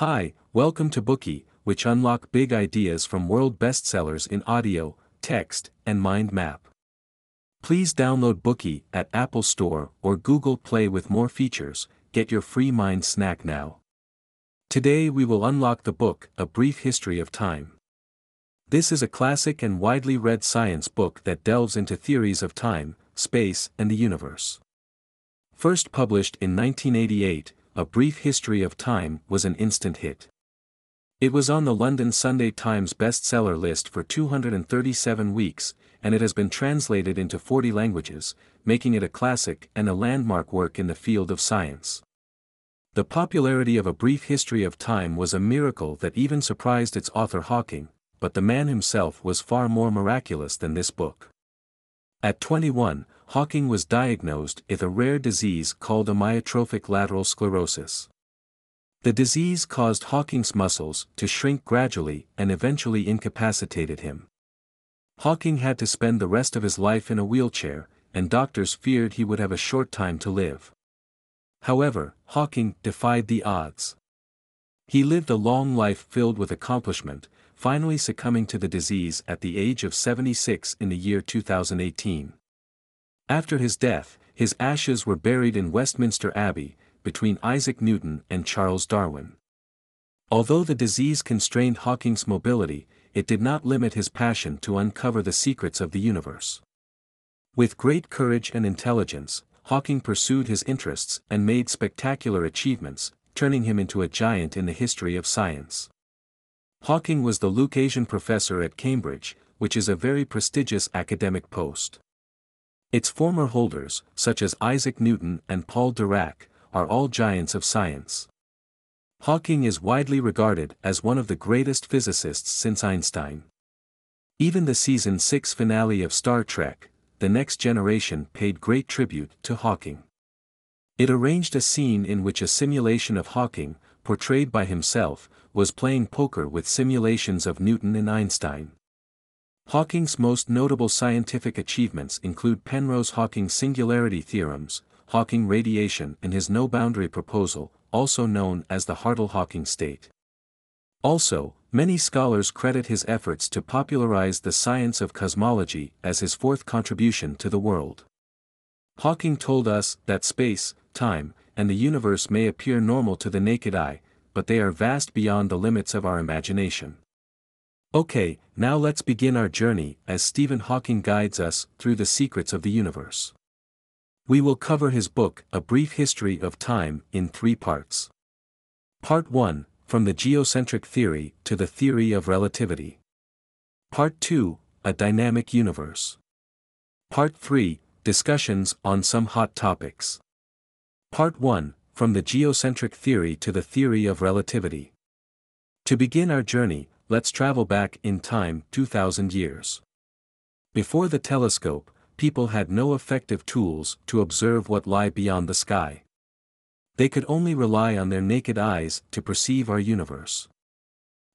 Hi, welcome to Bookey, which unlock big ideas from world bestsellers in audio, text, and mind map. Please download Bookey at Apple Store or Google Play with more features. Get your free mind snack now. Today we will unlock the book A Brief History of Time. This is a classic and widely read science book that delves into theories of time, space, and the universe. First published in 1988, a Brief History of Time was an instant hit. It was on the London Sunday Times bestseller list for 237 weeks, and it has been translated into 40 languages, making it a classic and a landmark work in the field of science. The popularity of A Brief History of Time was a miracle that even surprised its author Hawking, but the man himself was far more miraculous than this book. At 21, Hawking was diagnosed with a rare disease called amyotrophic lateral sclerosis. The disease caused Hawking's muscles to shrink gradually and eventually incapacitated him. Hawking had to spend the rest of his life in a wheelchair, and doctors feared he would have a short time to live. However, Hawking defied the odds. He lived a long life filled with accomplishment, finally succumbing to the disease at the age of 76 in the year 2018. After his death, his ashes were buried in Westminster Abbey, between Isaac Newton and Charles Darwin. Although the disease constrained Hawking's mobility, it did not limit his passion to uncover the secrets of the universe. With great courage and intelligence, Hawking pursued his interests and made spectacular achievements, turning him into a giant in the history of science. Hawking was the Lucasian Professor at Cambridge, which is a very prestigious academic post. Its former holders, such as Isaac Newton and Paul Dirac, are all giants of science. Hawking is widely regarded as one of the greatest physicists since Einstein. Even the season 6 finale of Star Trek, The Next Generation paid great tribute to Hawking. It arranged a scene in which a simulation of Hawking, portrayed by himself, was playing poker with simulations of Newton and Einstein. Hawking's most notable scientific achievements include Penrose-Hawking singularity theorems, Hawking radiation and his no-boundary proposal, also known as the Hartle-Hawking state. Also, many scholars credit his efforts to popularize the science of cosmology as his fourth contribution to the world. Hawking told us that space, time, and the universe may appear normal to the naked eye, but they are vast beyond the limits of our imagination. Okay, now let's begin our journey as Stephen Hawking guides us through the secrets of the universe. We will cover his book A Brief History of Time in three parts. Part 1 From the Geocentric Theory to the Theory of Relativity. Part 2 A Dynamic Universe. Part 3 Discussions on some hot topics. Part 1 From the Geocentric Theory to the Theory of Relativity. To begin our journey, let's travel back in time 2000 years. Before the telescope, people had no effective tools to observe what lie beyond the sky. They could only rely on their naked eyes to perceive our universe.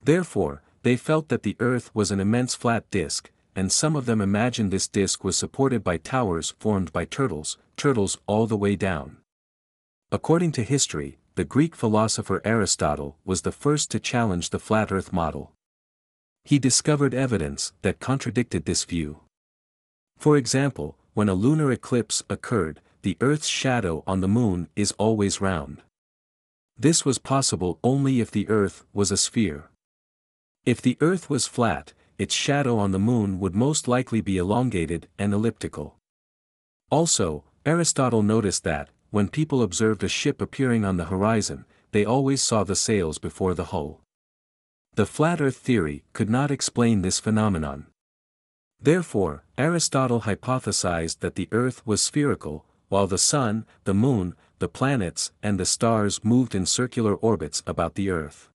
Therefore, they felt that the Earth was an immense flat disk, and some of them imagined this disk was supported by towers formed by turtles, turtles all the way down. According to history, the Greek philosopher Aristotle was the first to challenge the flat Earth model he discovered evidence that contradicted this view. For example, when a lunar eclipse occurred, the Earth's shadow on the moon is always round. This was possible only if the Earth was a sphere. If the Earth was flat, its shadow on the moon would most likely be elongated and elliptical. Also, Aristotle noticed that, when people observed a ship appearing on the horizon, they always saw the sails before the hull. The flat earth theory could not explain this phenomenon. Therefore, Aristotle hypothesized that the earth was spherical, while the sun, the moon, the planets, and the stars moved in circular orbits about the earth.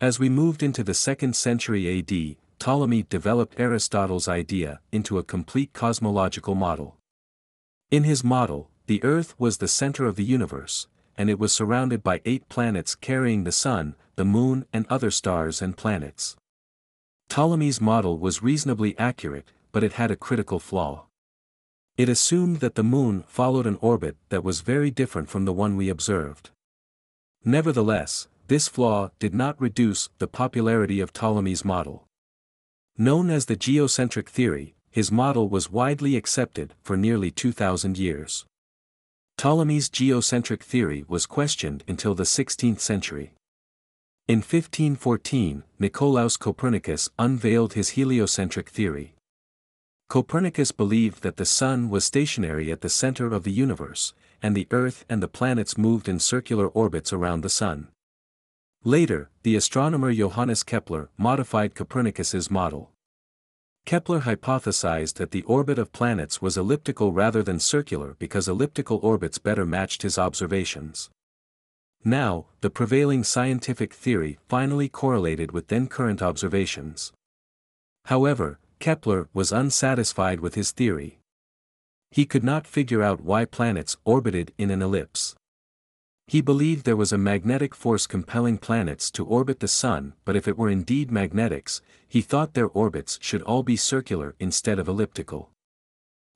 As we moved into the 2nd century AD, Ptolemy developed Aristotle's idea into a complete cosmological model. In his model, the Earth was the center of the universe, and it was surrounded by eight planets carrying the Sun, the Moon and other stars and planets. Ptolemy's model was reasonably accurate, but it had a critical flaw. It assumed that the Moon followed an orbit that was very different from the one we observed. Nevertheless, this flaw did not reduce the popularity of Ptolemy's model. Known as the geocentric theory, his model was widely accepted for nearly 2,000 years. Ptolemy's geocentric theory was questioned until the 16th century. In 1514, Nicolaus Copernicus unveiled his heliocentric theory. Copernicus believed that the Sun was stationary at the center of the universe, and the Earth and the planets moved in circular orbits around the Sun. Later, the astronomer Johannes Kepler modified Copernicus's model. Kepler hypothesized that the orbit of planets was elliptical rather than circular because elliptical orbits better matched his observations. Now, the prevailing scientific theory finally correlated with then current observations. However, Kepler was unsatisfied with his theory. He could not figure out why planets orbited in an ellipse. He believed there was a magnetic force compelling planets to orbit the Sun but if it were indeed magnetics, he thought their orbits should all be circular instead of elliptical.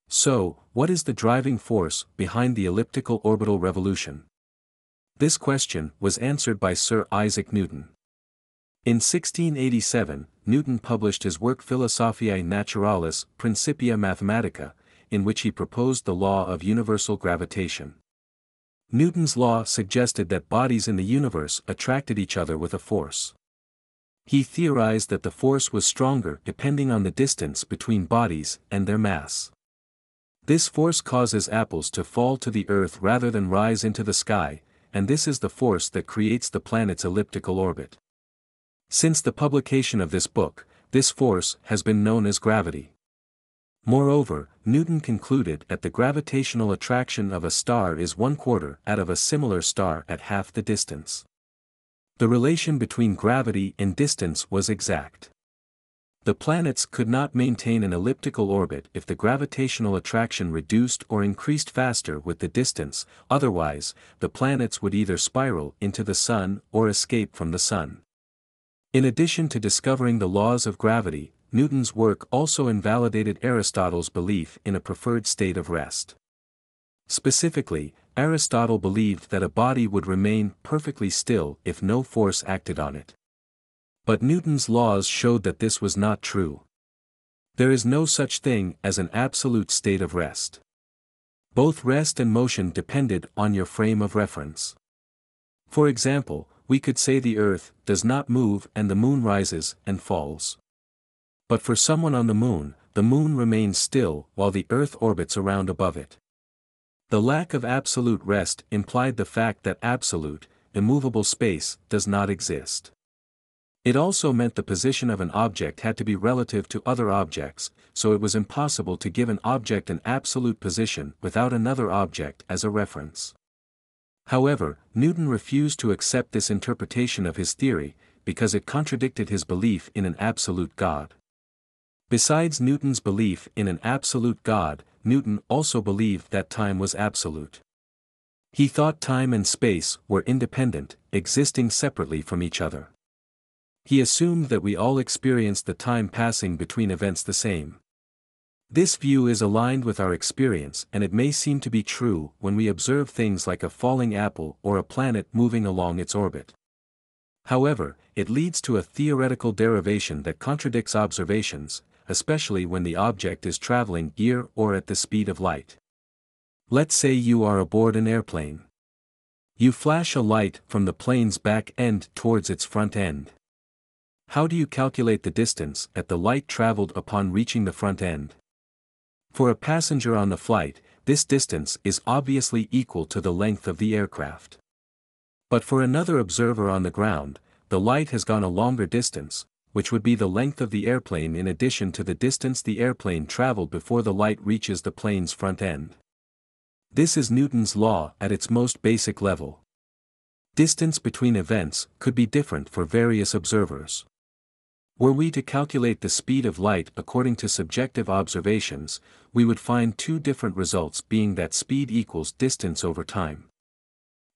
So, what is the driving force behind the elliptical orbital revolution? This question was answered by Sir Isaac Newton. In 1687, Newton published his work Philosophiae Naturalis Principia Mathematica, in which he proposed the law of universal gravitation. Newton's law suggested that bodies in the universe attracted each other with a force. He theorized that the force was stronger depending on the distance between bodies and their mass. This force causes apples to fall to the earth rather than rise into the sky, and this is the force that creates the planet's elliptical orbit. Since the publication of this book, this force has been known as gravity. Moreover, Newton concluded that the gravitational attraction of a star is one quarter that of a similar star at half the distance. The relation between gravity and distance was exact. The planets could not maintain an elliptical orbit if the gravitational attraction reduced or increased faster with the distance, otherwise, the planets would either spiral into the Sun or escape from the Sun. In addition to discovering the laws of gravity, Newton's work also invalidated Aristotle's belief in a preferred state of rest. Specifically, Aristotle believed that a body would remain perfectly still if no force acted on it. But Newton's laws showed that this was not true. There is no such thing as an absolute state of rest. Both rest and motion depended on your frame of reference. For example, we could say the Earth does not move and the moon rises and falls. But for someone on the moon, the moon remains still while the earth orbits around above it. The lack of absolute rest implied the fact that absolute, immovable space does not exist. It also meant the position of an object had to be relative to other objects, so it was impossible to give an object an absolute position without another object as a reference. However, Newton refused to accept this interpretation of his theory, because it contradicted his belief in an absolute God. Besides Newton's belief in an absolute God, Newton also believed that time was absolute. He thought time and space were independent, existing separately from each other. He assumed that we all experience the time passing between events the same. This view is aligned with our experience and it may seem to be true when we observe things like a falling apple or a planet moving along its orbit. However, it leads to a theoretical derivation that contradicts observations, especially when the object is traveling near or at the speed of light. Let's say you are aboard an airplane. You flash a light from the plane's back end towards its front end. How do you calculate the distance that the light traveled upon reaching the front end? For a passenger on the flight, this distance is obviously equal to the length of the aircraft. But for another observer on the ground, the light has gone a longer distance, which would be the length of the airplane in addition to the distance the airplane traveled before the light reaches the plane's front end. This is Newton's law at its most basic level. Distance between events could be different for various observers. Were we to calculate the speed of light according to subjective observations, we would find two different results being that speed equals distance over time.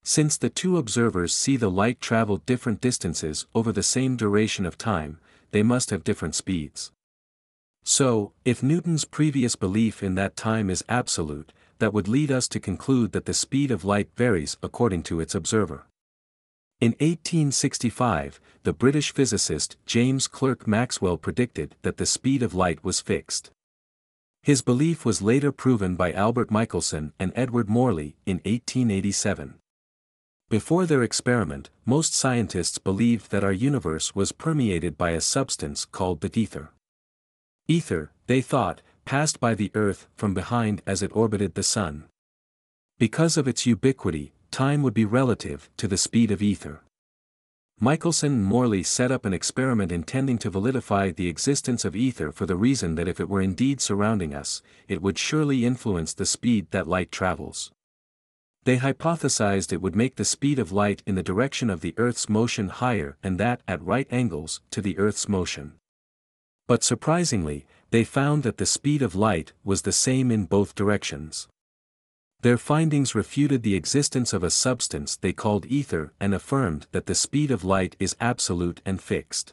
Since the two observers see the light travel different distances over the same duration of time, they must have different speeds. So, if Newton's previous belief in that time is absolute, that would lead us to conclude that the speed of light varies according to its observer. In 1865, the British physicist James Clerk Maxwell predicted that the speed of light was fixed. His belief was later proven by Albert Michelson and Edward Morley in 1887. Before their experiment, most scientists believed that our universe was permeated by a substance called the ether. Ether, they thought, passed by the Earth from behind as it orbited the Sun. Because of its ubiquity, time would be relative to the speed of ether. Michelson and Morley set up an experiment intending to validify the existence of ether for the reason that if it were indeed surrounding us, it would surely influence the speed that light travels. They hypothesized it would make the speed of light in the direction of the Earth's motion higher and that at right angles to the Earth's motion. But surprisingly, they found that the speed of light was the same in both directions. Their findings refuted the existence of a substance they called ether and affirmed that the speed of light is absolute and fixed.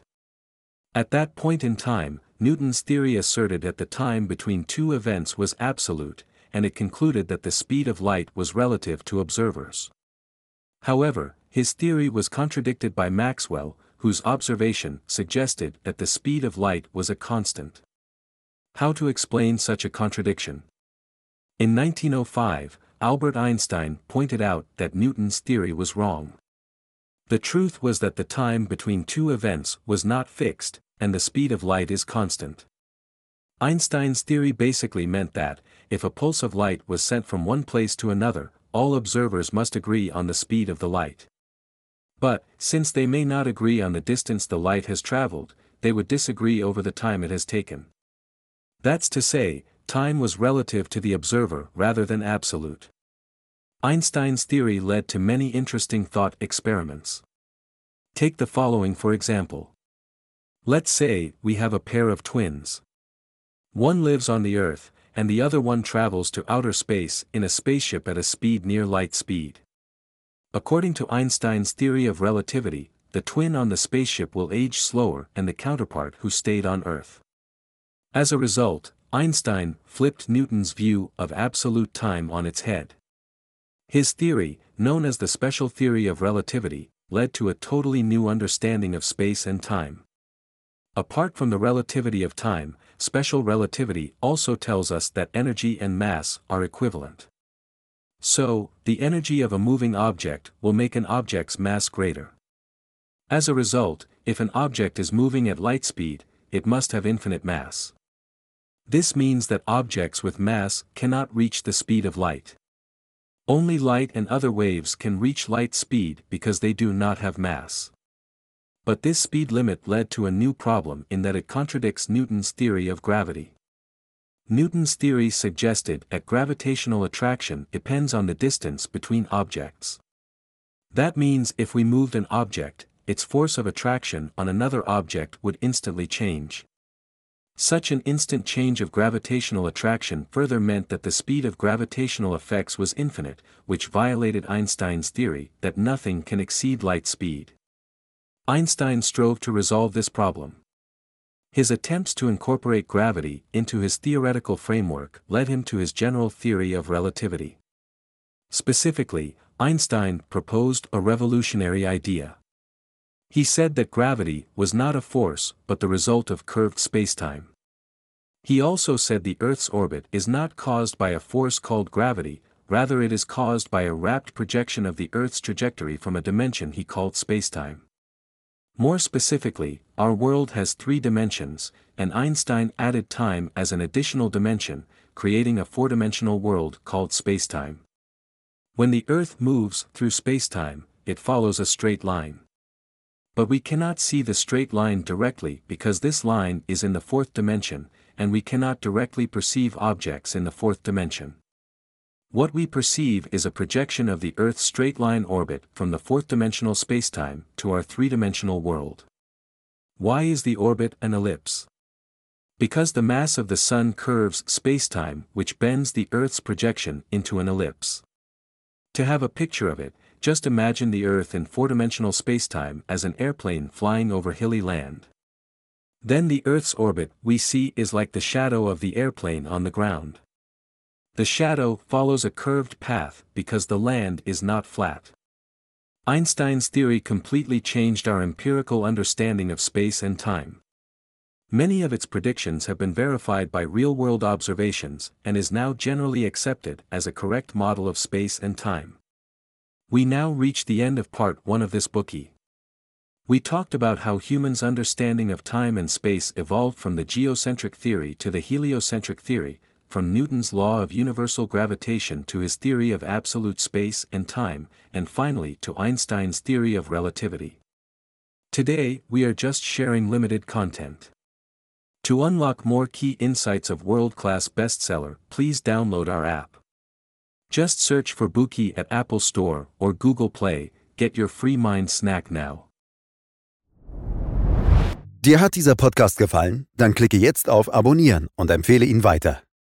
At that point in time, Newton's theory asserted that the time between two events was absolute, and it concluded that the speed of light was relative to observers. However, his theory was contradicted by Maxwell, whose observation suggested that the speed of light was a constant. How to explain such a contradiction? In 1905, Albert Einstein pointed out that Newton's theory was wrong. The truth was that the time between two events was not fixed, and the speed of light is constant. Einstein's theory basically meant that, if a pulse of light was sent from one place to another, all observers must agree on the speed of the light. But, since they may not agree on the distance the light has traveled, they would disagree over the time it has taken. That's to say, time was relative to the observer rather than absolute. Einstein's theory led to many interesting thought experiments. Take the following for example. Let's say, we have a pair of twins. One lives on the Earth, and the other one travels to outer space in a spaceship at a speed near light speed. According to Einstein's theory of relativity, the twin on the spaceship will age slower and the counterpart who stayed on Earth. As a result, Einstein flipped Newton's view of absolute time on its head. His theory, known as the special theory of relativity, led to a totally new understanding of space and time. Apart from the relativity of time, special relativity also tells us that energy and mass are equivalent. So, the energy of a moving object will make an object's mass greater. As a result, if an object is moving at light speed, it must have infinite mass. This means that objects with mass cannot reach the speed of light. Only light and other waves can reach light speed because they do not have mass. But this speed limit led to a new problem in that it contradicts Newton's theory of gravity. Newton's theory suggested that gravitational attraction depends on the distance between objects. That means if we moved an object, its force of attraction on another object would instantly change. Such an instant change of gravitational attraction further meant that the speed of gravitational effects was infinite, which violated Einstein's theory that nothing can exceed light speed. Einstein strove to resolve this problem. His attempts to incorporate gravity into his theoretical framework led him to his general theory of relativity. Specifically, Einstein proposed a revolutionary idea. He said that gravity was not a force but the result of curved spacetime. He also said the Earth's orbit is not caused by a force called gravity, rather it is caused by a rapt projection of the Earth's trajectory from a dimension he called spacetime. More specifically, our world has three dimensions, and Einstein added time as an additional dimension, creating a four-dimensional world called spacetime. When the Earth moves through spacetime, it follows a straight line. But we cannot see the straight line directly because this line is in the fourth dimension, and we cannot directly perceive objects in the fourth dimension. What we perceive is a projection of the Earth's straight-line orbit from the fourth-dimensional spacetime to our three-dimensional world. Why is the orbit an ellipse? Because the mass of the Sun curves spacetime which bends the Earth's projection into an ellipse. To have a picture of it, just imagine the Earth in four-dimensional spacetime as an airplane flying over hilly land. Then the Earth's orbit we see is like the shadow of the airplane on the ground. The shadow follows a curved path because the land is not flat. Einstein's theory completely changed our empirical understanding of space and time. Many of its predictions have been verified by real-world observations and is now generally accepted as a correct model of space and time. We now reach the end of part 1 of this Bookey. We talked about how humans' understanding of time and space evolved from the geocentric theory to the heliocentric theory, from Newton's law of universal gravitation to his theory of absolute space and time, and finally to Einstein's theory of relativity. Today, we are just sharing limited content. To unlock more key insights of world-class bestseller, please download our app. Just search for Bookey at Apple Store or Google Play, get your free mind snack now. Dir hat dieser Podcast gefallen? Dann klicke jetzt auf Abonnieren und empfehle ihn weiter.